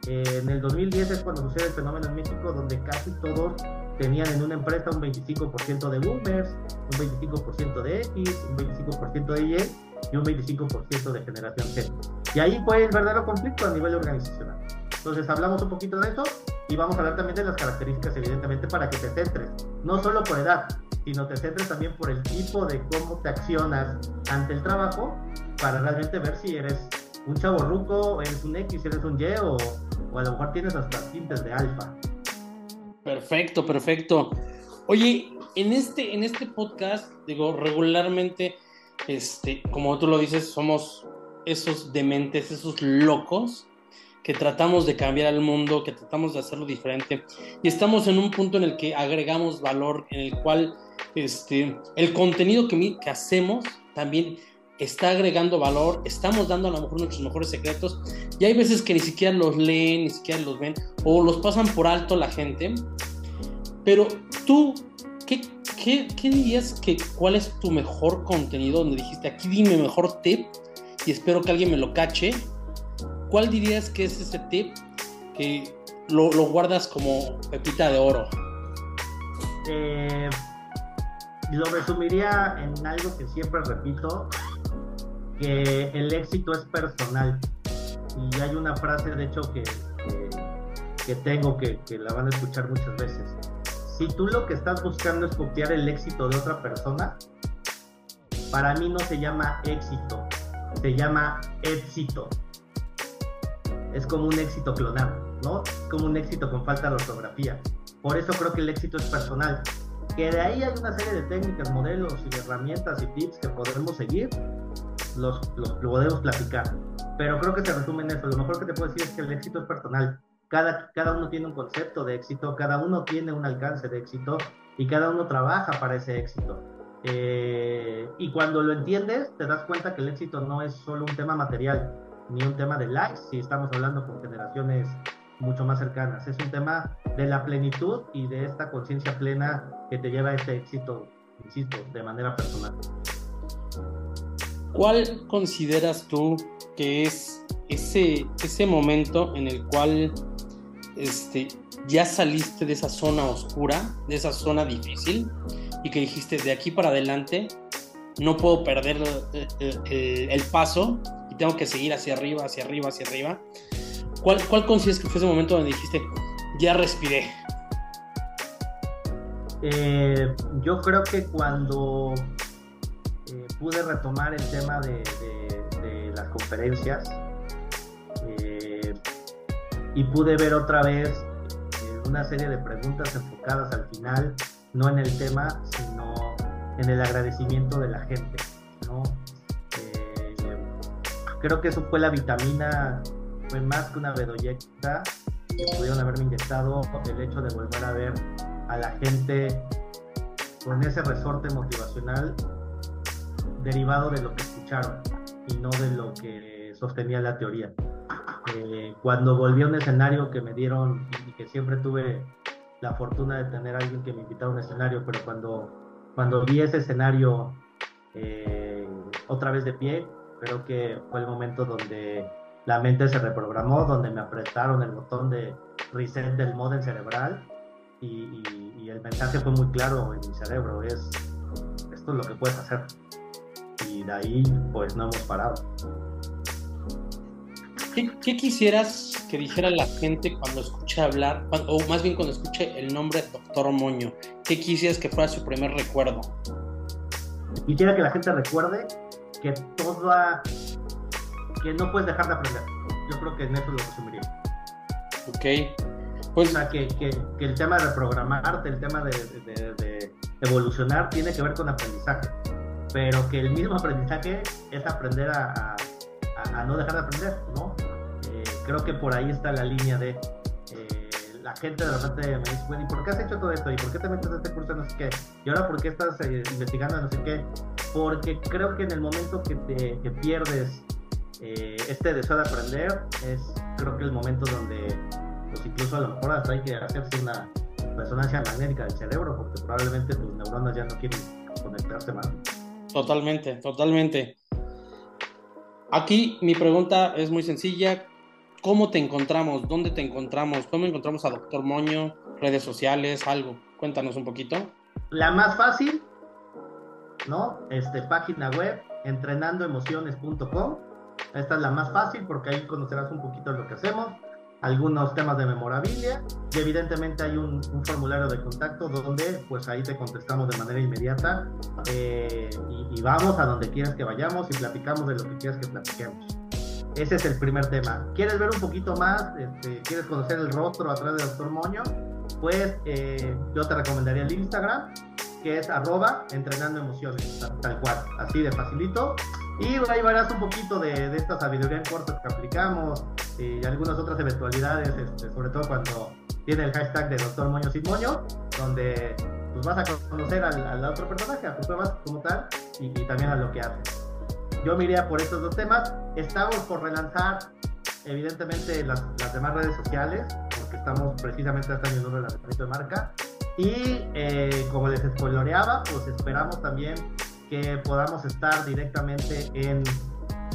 eh, en el 2010 es cuando sucede el fenómeno en México, donde casi todos tenían en una empresa un 25% de boomers, un 25% de X, un 25% de Y y un 25% de generación Z. Y ahí fue el verdadero conflicto a nivel organizacional. Entonces hablamos un poquito de eso y vamos a hablar también de las características, evidentemente, para que te centres, no solo por edad, sino te centres también por el tipo de cómo te accionas ante el trabajo para realmente ver si eres un chavo ruco, eres un X, eres un Y o, o a lo mejor tienes hasta tintes de alfa. Perfecto, perfecto. Oye, en este, en este podcast, digo, regularmente, este, como tú lo dices, somos esos dementes, esos locos que tratamos de cambiar al mundo, que tratamos de hacerlo diferente. Y estamos en un punto en el que agregamos valor, en el cual este, el contenido que, que hacemos también está agregando valor, estamos dando a lo mejor nuestros mejores secretos y hay veces que ni siquiera los leen, ni siquiera los ven o los pasan por alto la gente. Pero tú, ¿qué, qué, qué dirías que cuál es tu mejor contenido donde dijiste aquí dime mejor tip y espero que alguien me lo cache? ¿Cuál dirías que es ese tip que lo, lo guardas como pepita de oro? Eh, lo resumiría en algo que siempre repito, que el éxito es personal. Y hay una frase, de hecho, que, que, tengo que, que, la van a escuchar muchas veces. Si tú lo que estás buscando es copiar el éxito de otra persona, para mí no se llama éxito, se llama éxito. Es como un éxito clonado, ¿no? Es como un éxito con falta de ortografía. Por eso creo que el éxito es personal. Que de ahí hay una serie de técnicas, modelos y herramientas y tips que podemos seguir, los, los, podemos platicar. Pero creo que se resume en eso. Lo mejor que te puedo decir es que el éxito es personal. Cada, cada uno tiene un concepto de éxito, cada uno tiene un alcance de éxito y cada uno trabaja para ese éxito. Eh, y cuando lo entiendes, te das cuenta que el éxito no es solo un tema material, ni un tema de likes, si estamos hablando con generaciones mucho más cercanas. Es un tema de la plenitud y de esta conciencia plena que te lleva a ese éxito, insisto, de manera personal. ¿Cuál consideras tú que es ese, ese momento en el cual este, ya saliste de esa zona oscura, de esa zona difícil, y que dijiste, de aquí para adelante no puedo perder el, paso y tengo que seguir hacia arriba, hacia arriba, hacia arriba. ¿Cuál, ¿Cuál consideras que fue ese momento donde dijiste, ya respiré? Eh, yo creo que cuando eh, pude retomar el tema de, las conferencias eh, y pude ver otra vez una serie de preguntas enfocadas al final, no en el tema, sino en el agradecimiento de la gente. creo que eso fue la vitamina, fue más que una bedoyecta que pudieron haberme inyectado el hecho de volver a ver a la gente con ese resorte motivacional derivado de lo que escucharon y no de lo que sostenía la teoría. Eh, cuando volví a un escenario que me dieron y que siempre tuve la fortuna de tener a alguien que me invitara a un escenario, pero cuando, cuando vi ese escenario eh, otra vez de pie, creo que fue el momento donde la mente se reprogramó, donde me apretaron el botón de reset del modem cerebral y, el mensaje fue muy claro en mi cerebro, es esto es lo que puedes hacer. Y de ahí pues no hemos parado. ¿Qué, quisieras que dijera la gente cuando escuche hablar, o más bien cuando escuche el nombre Doctor Moño? ¿Qué quisieras que fuera su primer recuerdo? Quisiera que la gente recuerde que toda que no puedes dejar de aprender. Yo creo que en eso lo resumiría. Ok. Pues... O sea, que, que, el tema de reprogramarte, el tema de, de, evolucionar tiene que ver con aprendizaje, pero que el mismo aprendizaje es aprender a, a, no dejar de aprender, ¿no? Eh, creo que por ahí está la línea de eh, la gente de repente me dice, bueno, ¿y por qué has hecho todo esto? ¿Y por qué te metes en este curso no sé qué? ¿Y ahora por qué estás eh, investigando no sé qué? Porque creo que en el momento que, te, pierdes eh, este deseo de aprender es creo que el momento donde pues incluso a lo mejor hasta hay que hacerse una resonancia magnética del cerebro porque probablemente tus neuronas ya no quieren conectarse más. Totalmente, totalmente. Aquí mi pregunta es muy sencilla. ¿Cómo te encontramos? ¿Dónde te encontramos? ¿Cómo encontramos a Doctor Moño? ¿Redes sociales? ¿Algo? Cuéntanos un poquito. La más fácil, ¿no? Este, página web, entrenandoemociones.com esta es la más fácil porque ahí conocerás un poquito lo que hacemos, algunos temas de memorabilia y evidentemente hay un, formulario de contacto donde pues ahí te contestamos de manera inmediata eh, y, vamos a donde quieras que vayamos y platicamos de lo que quieras que platiquemos. Ese es el primer tema. ¿Quieres ver un poquito más? Este, ¿Quieres conocer el rostro a través de Doctor Moño? Pues eh, yo te recomendaría el Instagram, que es arroba entrenando emociones, tal cual, así de facilito. Y ahí verás un poquito de, esta sabiduría en corto que aplicamos y algunas otras eventualidades, este, sobre todo cuando tiene el hashtag de Doctor Moño Sin Moño, donde pues, vas a conocer al, otro personaje, a tus pruebas como tal y, también a lo que hace. Yo me iría por estos dos temas. Estamos por relanzar, evidentemente, las, demás redes sociales, porque estamos precisamente año en un relanzamiento de marca. Y eh, como les spoiloreaba, pues esperamos también que podamos estar directamente en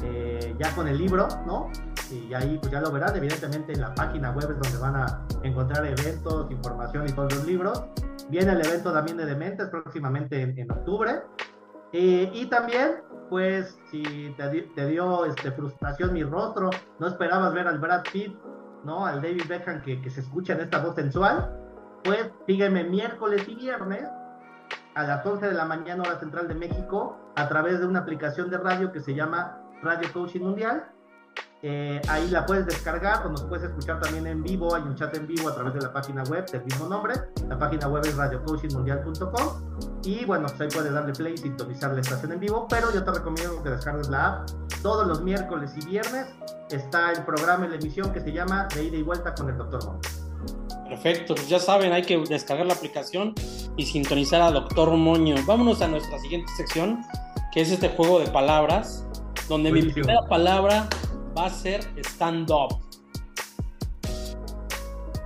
eh, ya con el libro, ¿no? Y ahí pues ya lo verán, evidentemente en la página web es donde van a encontrar eventos, información y todos los libros. Viene el evento también de Dementes próximamente en, octubre. Eh, y también, pues, si te, dio este, frustración mi rostro, no esperabas ver al Brad Pitt, ¿no? Al David Beckham que, que se escucha en esta voz sensual, pues sígueme miércoles y viernes a las 11 de la mañana hora central de México a través de una aplicación de radio que se llama Radio Coaching Mundial. Eh, ahí la puedes descargar o nos puedes escuchar también en vivo. Hay un chat en vivo a través de la página web del mismo nombre. La página web es radiocoachingmundial.com. Y bueno, pues ahí puedes darle play y sintonizar la estación en vivo. Pero yo te recomiendo que descargues la app. Todos los miércoles y viernes está el programa en la emisión que se llama De ida y vuelta con el Dr. Montes. Perfecto, pues ya saben, hay que descargar la aplicación y sintonizar a Doctor Moño. Vámonos a nuestra siguiente sección, que es este juego de palabras, donde mi primera palabra va a ser stand-up.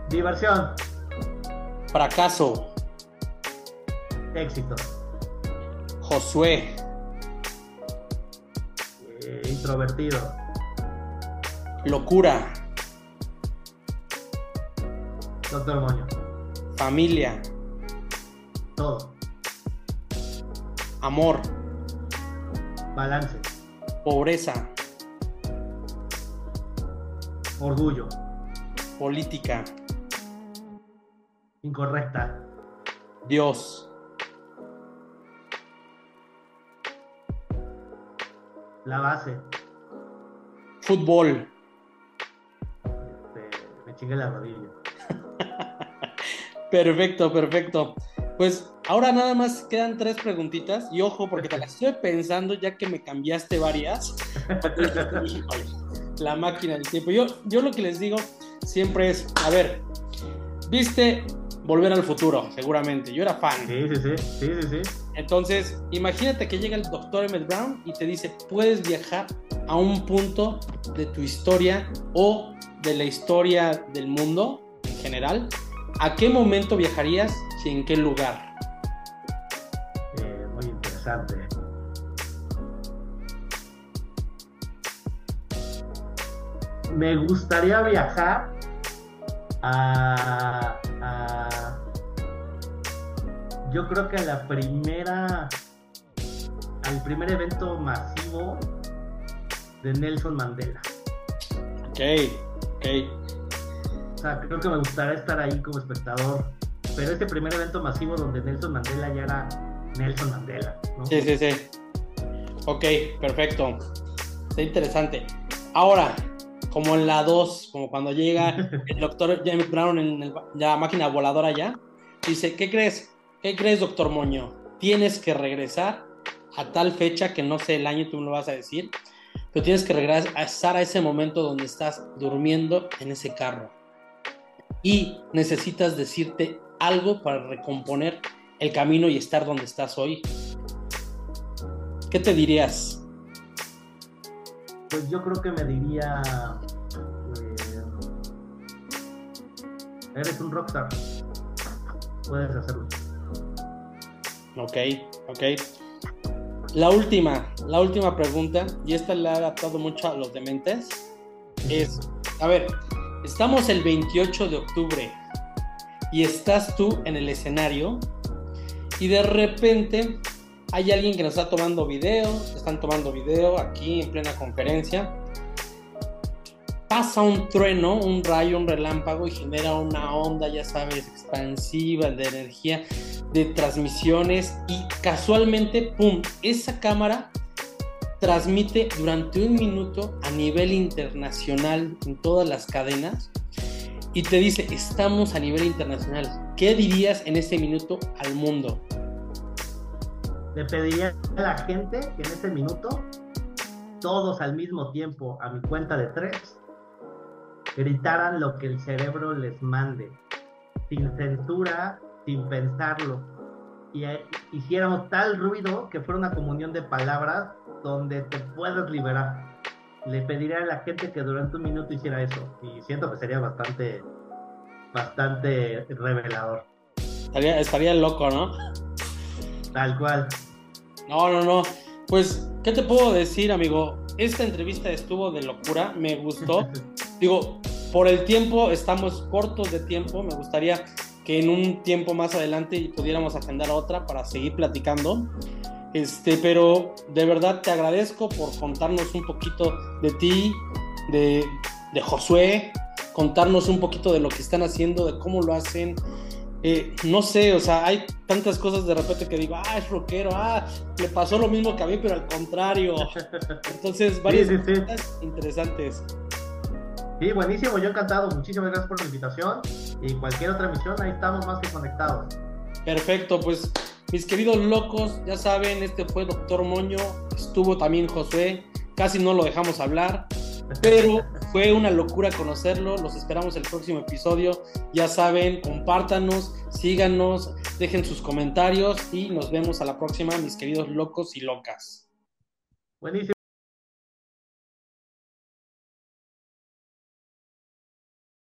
Diversión. Fracaso. Éxito. Josué. eh, introvertido. Locura. Doctor Moño. Familia. Todo. Amor. Balance. Pobreza. Orgullo. Política. Incorrecta. Dios. La base. Fútbol. Este, me chingué la rodilla. Perfecto, perfecto. Pues ahora nada más quedan tres preguntitas y ojo porque te las estoy pensando ya que me cambiaste varias. La máquina del tiempo. Yo, yo lo que les digo siempre es, a ver, viste Volver al Futuro, seguramente. Yo era fan. Sí, sí, sí. Entonces, imagínate que llega el doctor Emmett Brown y te dice, puedes viajar a un punto de tu historia o de la historia del mundo en general. ¿A qué momento viajarías y en qué lugar? Eh, muy interesante. Me gustaría viajar a, a- yo creo que a la primera al primer evento masivo de Nelson Mandela. Ok, ok. Sea, creo que me gustaría estar ahí como espectador. Pero ese primer evento masivo donde Nelson Mandela ya era Nelson Mandela, ¿no? Sí, sí, sí. Ok, perfecto. Está interesante. Ahora, como en la 2, como cuando llega el doctor James Brown en el- la máquina voladora ya, dice, ¿qué crees? ¿Qué crees, doctor Moño? Tienes que regresar a tal fecha que no sé el año, tú me lo vas a decir, pero tienes que regresar a ese momento donde estás durmiendo en ese carro. Y necesitas decirte algo para recomponer el camino y estar donde estás hoy. ¿Qué te dirías? Pues yo creo que me diría. eh, eres un rockstar. Puedes hacerlo. Ok, ok. La última, la última pregunta, y esta le ha adaptado mucho a los dementes, es, a ver, estamos el 28 de octubre y estás tú en el escenario y de repente hay alguien que nos está tomando video, están tomando video aquí en plena conferencia, pasa un trueno, un rayo, un relámpago y genera una onda, ya sabes, expansiva de energía de transmisiones y casualmente, ¡pum!, esa cámara transmite durante un minuto a nivel internacional en todas las cadenas y te dice, estamos a nivel internacional. ¿Qué dirías en ese minuto al mundo? Le pediría a la gente que en ese minuto, todos al mismo tiempo, a mi cuenta de tres, gritaran lo que el cerebro les mande, sin censura, sin pensarlo. Y eh, hiciéramos tal ruido que fuera una comunión de palabras donde te puedes liberar. Le pediría a la gente que durante un minuto hiciera eso. Y siento que sería bastante, bastante revelador. Estaría, estaría loco, ¿no? Tal cual. No, no, no. Pues, ¿qué te puedo decir, amigo? Esta entrevista estuvo de locura, me gustó. Digo, por el tiempo, estamos cortos de tiempo. Me gustaría que en un tiempo más adelante pudiéramos agendar otra para seguir platicando. Este, pero de verdad te agradezco por contarnos un poquito de ti, de, de Josué, contarnos un poquito de lo que están haciendo, de cómo lo hacen. Eh, no sé, o sea, hay tantas cosas de repente que digo, ah, es rockero, ah, le pasó lo mismo que a mí, pero al contrario. Entonces, varias Sí, sí, sí. interesantes. Sí, buenísimo, yo encantado. Muchísimas gracias por la invitación. Y cualquier otra emisión, ahí estamos más que conectados. Perfecto, pues mis queridos locos, ya saben, este fue Doctor Moño, estuvo también Josué, casi no lo dejamos hablar, pero fue una locura conocerlo, los esperamos el próximo episodio, ya saben, compártanos, síganos, dejen sus comentarios y nos vemos a la próxima, mis queridos locos y locas. Buenísimo.